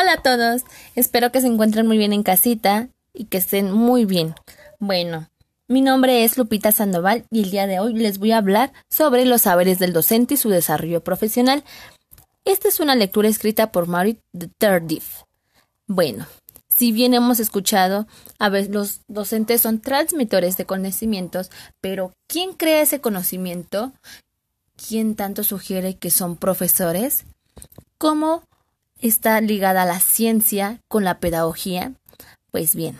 Hola a todos, espero que se encuentren muy bien en casita y que estén muy bien. Bueno, mi nombre es Lupita Sandoval y el día de hoy les voy a hablar sobre los saberes del docente y su desarrollo profesional. Esta es una lectura escrita por Mary Tardif. Bueno, si bien hemos escuchado, a veces los docentes son transmitores de conocimientos, pero ¿quién crea ese conocimiento? ¿Quién tanto sugiere que son profesores? ¿Cómo está ligada la ciencia con la pedagogía? Pues bien,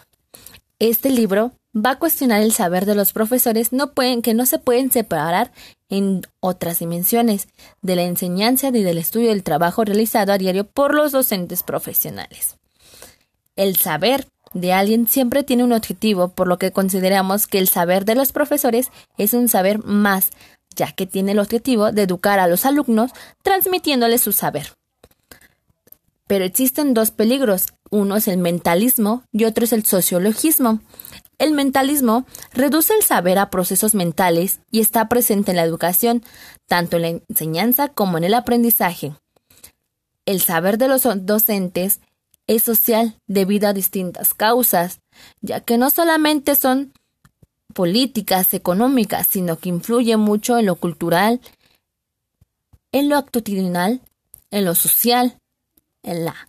este libro va a cuestionar el saber de los profesores no pueden, que no se pueden separar en otras dimensiones de la enseñanza y del estudio del trabajo realizado a diario por los docentes profesionales. El saber de alguien siempre tiene un objetivo, por lo que consideramos que el saber de los profesores es un saber más, ya que tiene el objetivo de educar a los alumnos transmitiéndoles su saber. Pero existen dos peligros, uno es el mentalismo y otro es el sociologismo. El mentalismo reduce el saber a procesos mentales y está presente en la educación, tanto en la enseñanza como en el aprendizaje. El saber de los docentes es social debido a distintas causas, ya que no solamente son políticas, económicas, sino que influye mucho en lo cultural, en lo actitudinal, en lo social, en, la,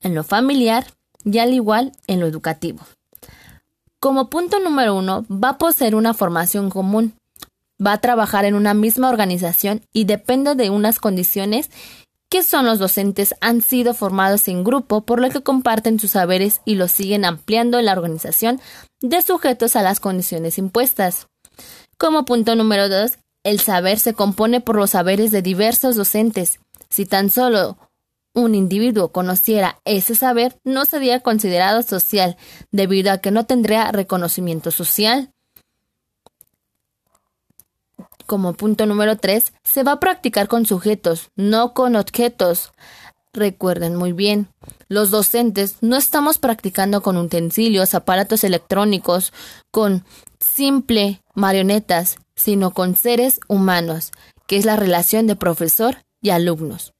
en lo familiar y al igual en lo educativo. Como punto número uno, va a poseer una formación común, va a trabajar en una misma organización y depende de unas condiciones que son los docentes han sido formados en grupo por lo que comparten sus saberes y los siguen ampliando en la organización de sujetos a las condiciones impuestas. Como punto número dos, el saber se compone por los saberes de diversos docentes. Si tan solo un individuo conociera ese saber, no sería considerado social, debido a que no tendría reconocimiento social. Como punto número 3, se va a practicar con sujetos, no con objetos. Recuerden muy bien, los docentes no estamos practicando con utensilios, aparatos electrónicos, con simple marionetas, sino con seres humanos, que es la relación de profesor y alumnos.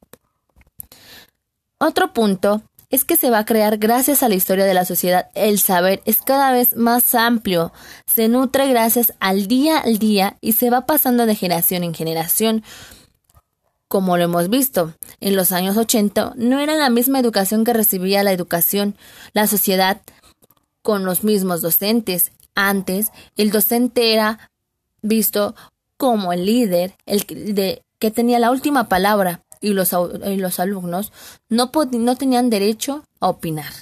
Otro punto es que se va a crear gracias a la historia de la sociedad. El saber es cada vez más amplio, se nutre gracias al día al día y se va pasando de generación en generación. Como lo hemos visto, en los años 80 no era la misma educación que recibía la educación, la sociedad con los mismos docentes. Antes, el docente era visto como el líder, el que tenía la última palabra y los, los alumnos no, no tenían derecho a opinar.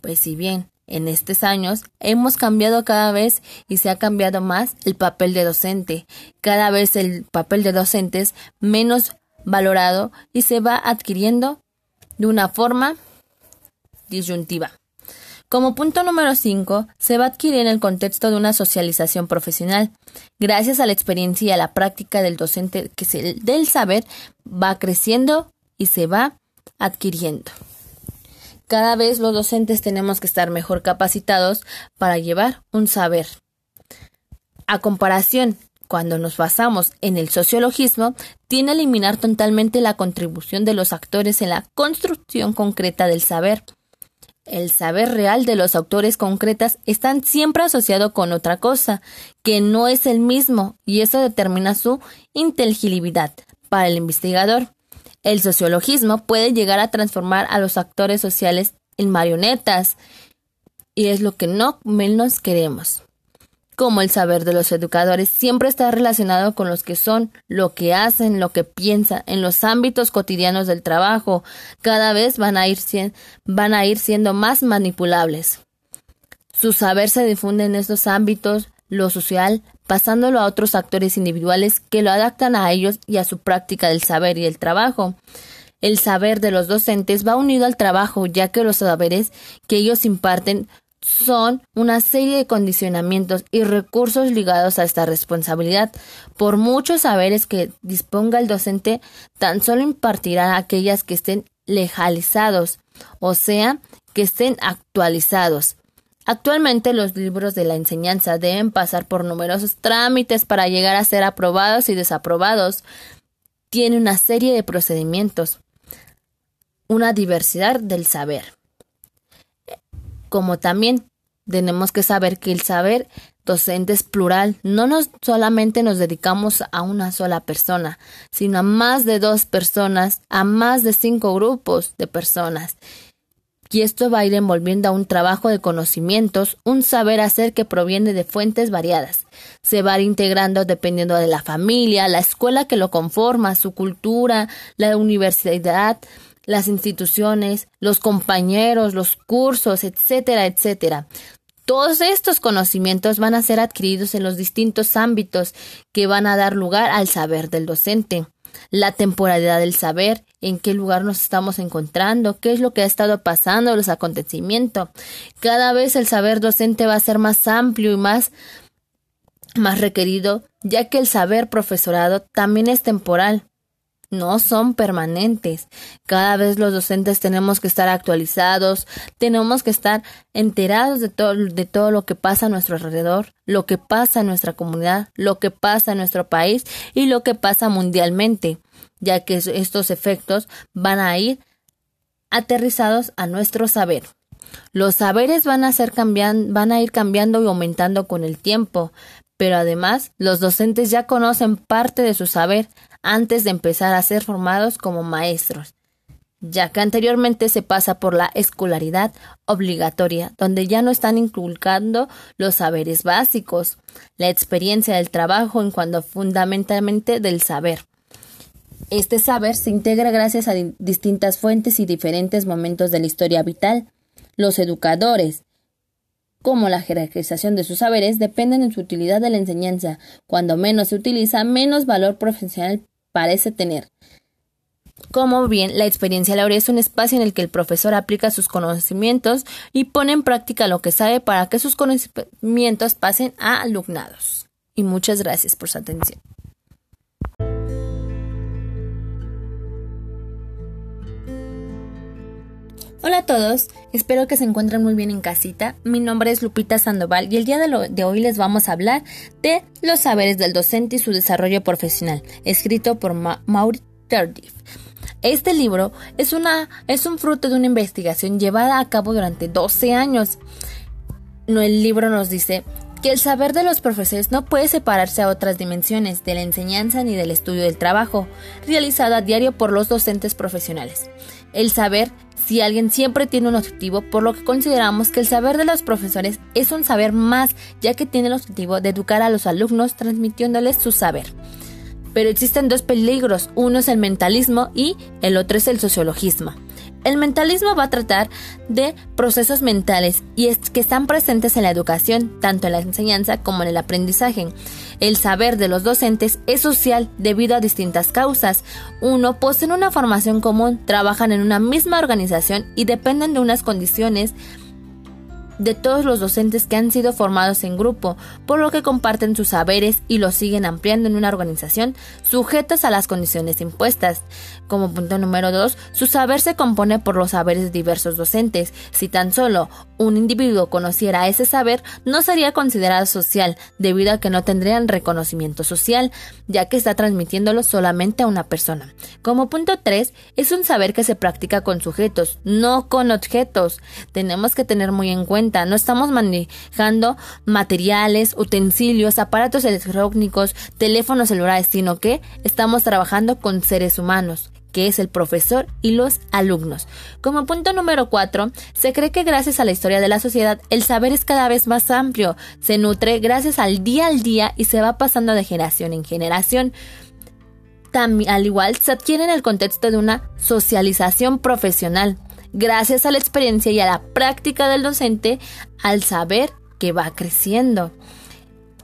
Pues si bien en estos años hemos cambiado cada vez y se ha cambiado más el papel de docente. Cada vez el papel de docente es menos valorado y se va adquiriendo de una forma disyuntiva. Como punto número 5, se va a adquirir en el contexto de una socialización profesional. Gracias a la experiencia y a la práctica del docente que se, del saber va creciendo y se va adquiriendo. Cada vez los docentes tenemos que estar mejor capacitados para llevar un saber. A comparación, cuando nos basamos en el sociologismo, tiene a eliminar totalmente la contribución de los actores en la construcción concreta del saber el saber real de los autores concretas están siempre asociado con otra cosa, que no es el mismo, y eso determina su inteligibilidad para el investigador. El sociologismo puede llegar a transformar a los actores sociales en marionetas, y es lo que no menos queremos como el saber de los educadores siempre está relacionado con los que son, lo que hacen, lo que piensan, en los ámbitos cotidianos del trabajo, cada vez van a ir, van a ir siendo más manipulables. Su saber se difunde en estos ámbitos, lo social, pasándolo a otros actores individuales que lo adaptan a ellos y a su práctica del saber y el trabajo. El saber de los docentes va unido al trabajo, ya que los saberes que ellos imparten son una serie de condicionamientos y recursos ligados a esta responsabilidad. Por muchos saberes que disponga el docente, tan solo impartirá aquellas que estén legalizados, o sea, que estén actualizados. Actualmente los libros de la enseñanza deben pasar por numerosos trámites para llegar a ser aprobados y desaprobados. Tiene una serie de procedimientos una diversidad del saber. Como también tenemos que saber que el saber docente es plural. No nos solamente nos dedicamos a una sola persona, sino a más de dos personas, a más de cinco grupos de personas. Y esto va a ir envolviendo a un trabajo de conocimientos, un saber hacer que proviene de fuentes variadas. Se va a ir integrando dependiendo de la familia, la escuela que lo conforma, su cultura, la universidad, las instituciones, los compañeros, los cursos, etcétera, etcétera. Todos estos conocimientos van a ser adquiridos en los distintos ámbitos que van a dar lugar al saber del docente. La temporalidad del saber, en qué lugar nos estamos encontrando, qué es lo que ha estado pasando, los acontecimientos. Cada vez el saber docente va a ser más amplio y más, más requerido, ya que el saber profesorado también es temporal no son permanentes. Cada vez los docentes tenemos que estar actualizados, tenemos que estar enterados de todo, de todo lo que pasa a nuestro alrededor, lo que pasa en nuestra comunidad, lo que pasa en nuestro país y lo que pasa mundialmente, ya que estos efectos van a ir aterrizados a nuestro saber. Los saberes van a, ser van a ir cambiando y aumentando con el tiempo, pero además los docentes ya conocen parte de su saber, antes de empezar a ser formados como maestros, ya que anteriormente se pasa por la escolaridad obligatoria, donde ya no están inculcando los saberes básicos, la experiencia del trabajo en cuanto fundamentalmente del saber. Este saber se integra gracias a distintas fuentes y diferentes momentos de la historia vital. Los educadores, como la jerarquización de sus saberes, dependen en su utilidad de la enseñanza. Cuando menos se utiliza, menos valor profesional parece tener. Como bien, la experiencia laboral es un espacio en el que el profesor aplica sus conocimientos y pone en práctica lo que sabe para que sus conocimientos pasen a alumnados. Y muchas gracias por su atención. Hola a todos, espero que se encuentren muy bien en casita. Mi nombre es Lupita Sandoval y el día de, hoy les vamos a hablar de los saberes del docente y su desarrollo profesional, escrito por Maurice Tardif. Este libro es, una, es un fruto de una investigación llevada a cabo durante 12 años. El libro nos dice que el saber de los profesores no puede separarse a otras dimensiones de la enseñanza ni del estudio del trabajo, realizado a diario por los docentes profesionales. El saber si alguien siempre tiene un objetivo, por lo que consideramos que el saber de los profesores es un saber más, ya que tiene el objetivo de educar a los alumnos transmitiéndoles su saber. Pero existen dos peligros, uno es el mentalismo y el otro es el sociologismo. El mentalismo va a tratar de procesos mentales y es que están presentes en la educación, tanto en la enseñanza como en el aprendizaje. El saber de los docentes es social debido a distintas causas. Uno, poseen una formación común, trabajan en una misma organización y dependen de unas condiciones de todos los docentes que han sido formados en grupo, por lo que comparten sus saberes y los siguen ampliando en una organización sujetas a las condiciones impuestas. Como punto número 2, su saber se compone por los saberes de diversos docentes. Si tan solo un individuo conociera ese saber, no sería considerado social, debido a que no tendrían reconocimiento social, ya que está transmitiéndolo solamente a una persona. Como punto 3, es un saber que se practica con sujetos, no con objetos. Tenemos que tener muy en cuenta no estamos manejando materiales, utensilios, aparatos electrónicos, teléfonos celulares, sino que estamos trabajando con seres humanos que es el profesor y los alumnos. Como punto número 4, se cree que gracias a la historia de la sociedad el saber es cada vez más amplio, se nutre gracias al día al día y se va pasando de generación en generación. Al igual, se adquiere en el contexto de una socialización profesional gracias a la experiencia y a la práctica del docente, al saber que va creciendo.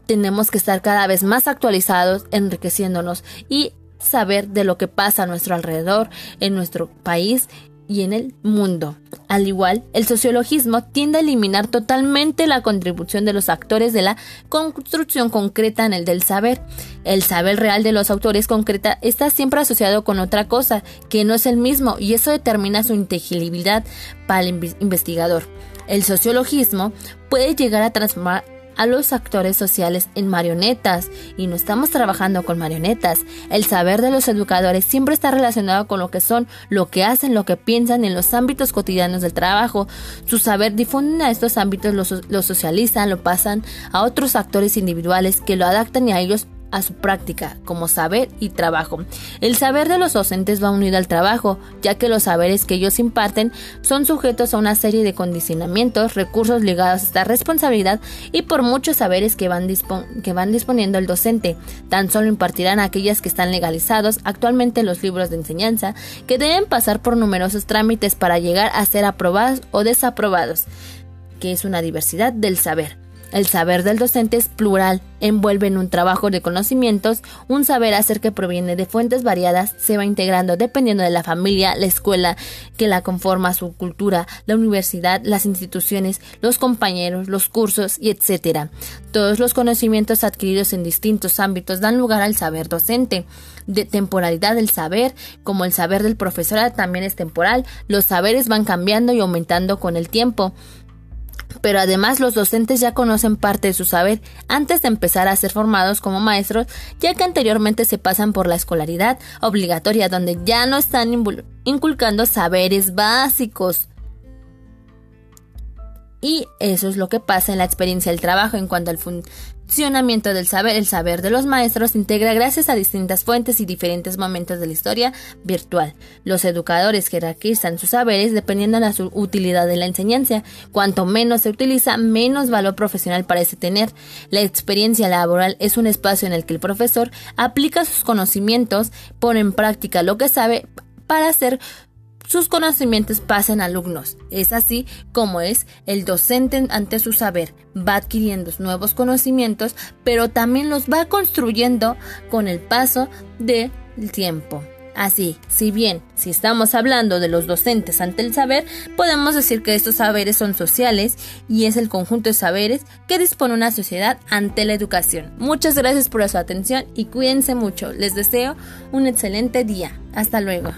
Tenemos que estar cada vez más actualizados, enriqueciéndonos y saber de lo que pasa a nuestro alrededor, en nuestro país y en el mundo. Al igual, el sociologismo tiende a eliminar totalmente la contribución de los actores de la construcción concreta en el del saber. El saber real de los autores concreta está siempre asociado con otra cosa, que no es el mismo, y eso determina su inteligibilidad para el investigador. El sociologismo puede llegar a transformar a los actores sociales en marionetas y no estamos trabajando con marionetas. El saber de los educadores siempre está relacionado con lo que son, lo que hacen, lo que piensan en los ámbitos cotidianos del trabajo. Su saber difunden a estos ámbitos, lo, lo socializan, lo pasan a otros actores individuales que lo adaptan y a ellos a su práctica, como saber y trabajo. El saber de los docentes va unido al trabajo, ya que los saberes que ellos imparten son sujetos a una serie de condicionamientos, recursos ligados a esta responsabilidad y por muchos saberes que van, que van disponiendo el docente. Tan solo impartirán aquellas que están legalizados actualmente en los libros de enseñanza, que deben pasar por numerosos trámites para llegar a ser aprobados o desaprobados, que es una diversidad del saber. El saber del docente es plural, envuelve en un trabajo de conocimientos, un saber hacer que proviene de fuentes variadas, se va integrando dependiendo de la familia, la escuela que la conforma, su cultura, la universidad, las instituciones, los compañeros, los cursos y etc. Todos los conocimientos adquiridos en distintos ámbitos dan lugar al saber docente. De temporalidad del saber, como el saber del profesorado también es temporal, los saberes van cambiando y aumentando con el tiempo pero además los docentes ya conocen parte de su saber antes de empezar a ser formados como maestros, ya que anteriormente se pasan por la escolaridad obligatoria, donde ya no están inculcando saberes básicos. Y eso es lo que pasa en la experiencia del trabajo en cuanto al funcionamiento del saber. El saber de los maestros se integra gracias a distintas fuentes y diferentes momentos de la historia virtual. Los educadores jerarquizan sus saberes dependiendo de su utilidad en la enseñanza. Cuanto menos se utiliza, menos valor profesional parece tener. La experiencia laboral es un espacio en el que el profesor aplica sus conocimientos, pone en práctica lo que sabe para hacer sus conocimientos pasen a alumnos. Es así como es el docente ante su saber. Va adquiriendo nuevos conocimientos, pero también los va construyendo con el paso del tiempo. Así, si bien si estamos hablando de los docentes ante el saber, podemos decir que estos saberes son sociales y es el conjunto de saberes que dispone una sociedad ante la educación. Muchas gracias por su atención y cuídense mucho. Les deseo un excelente día. Hasta luego.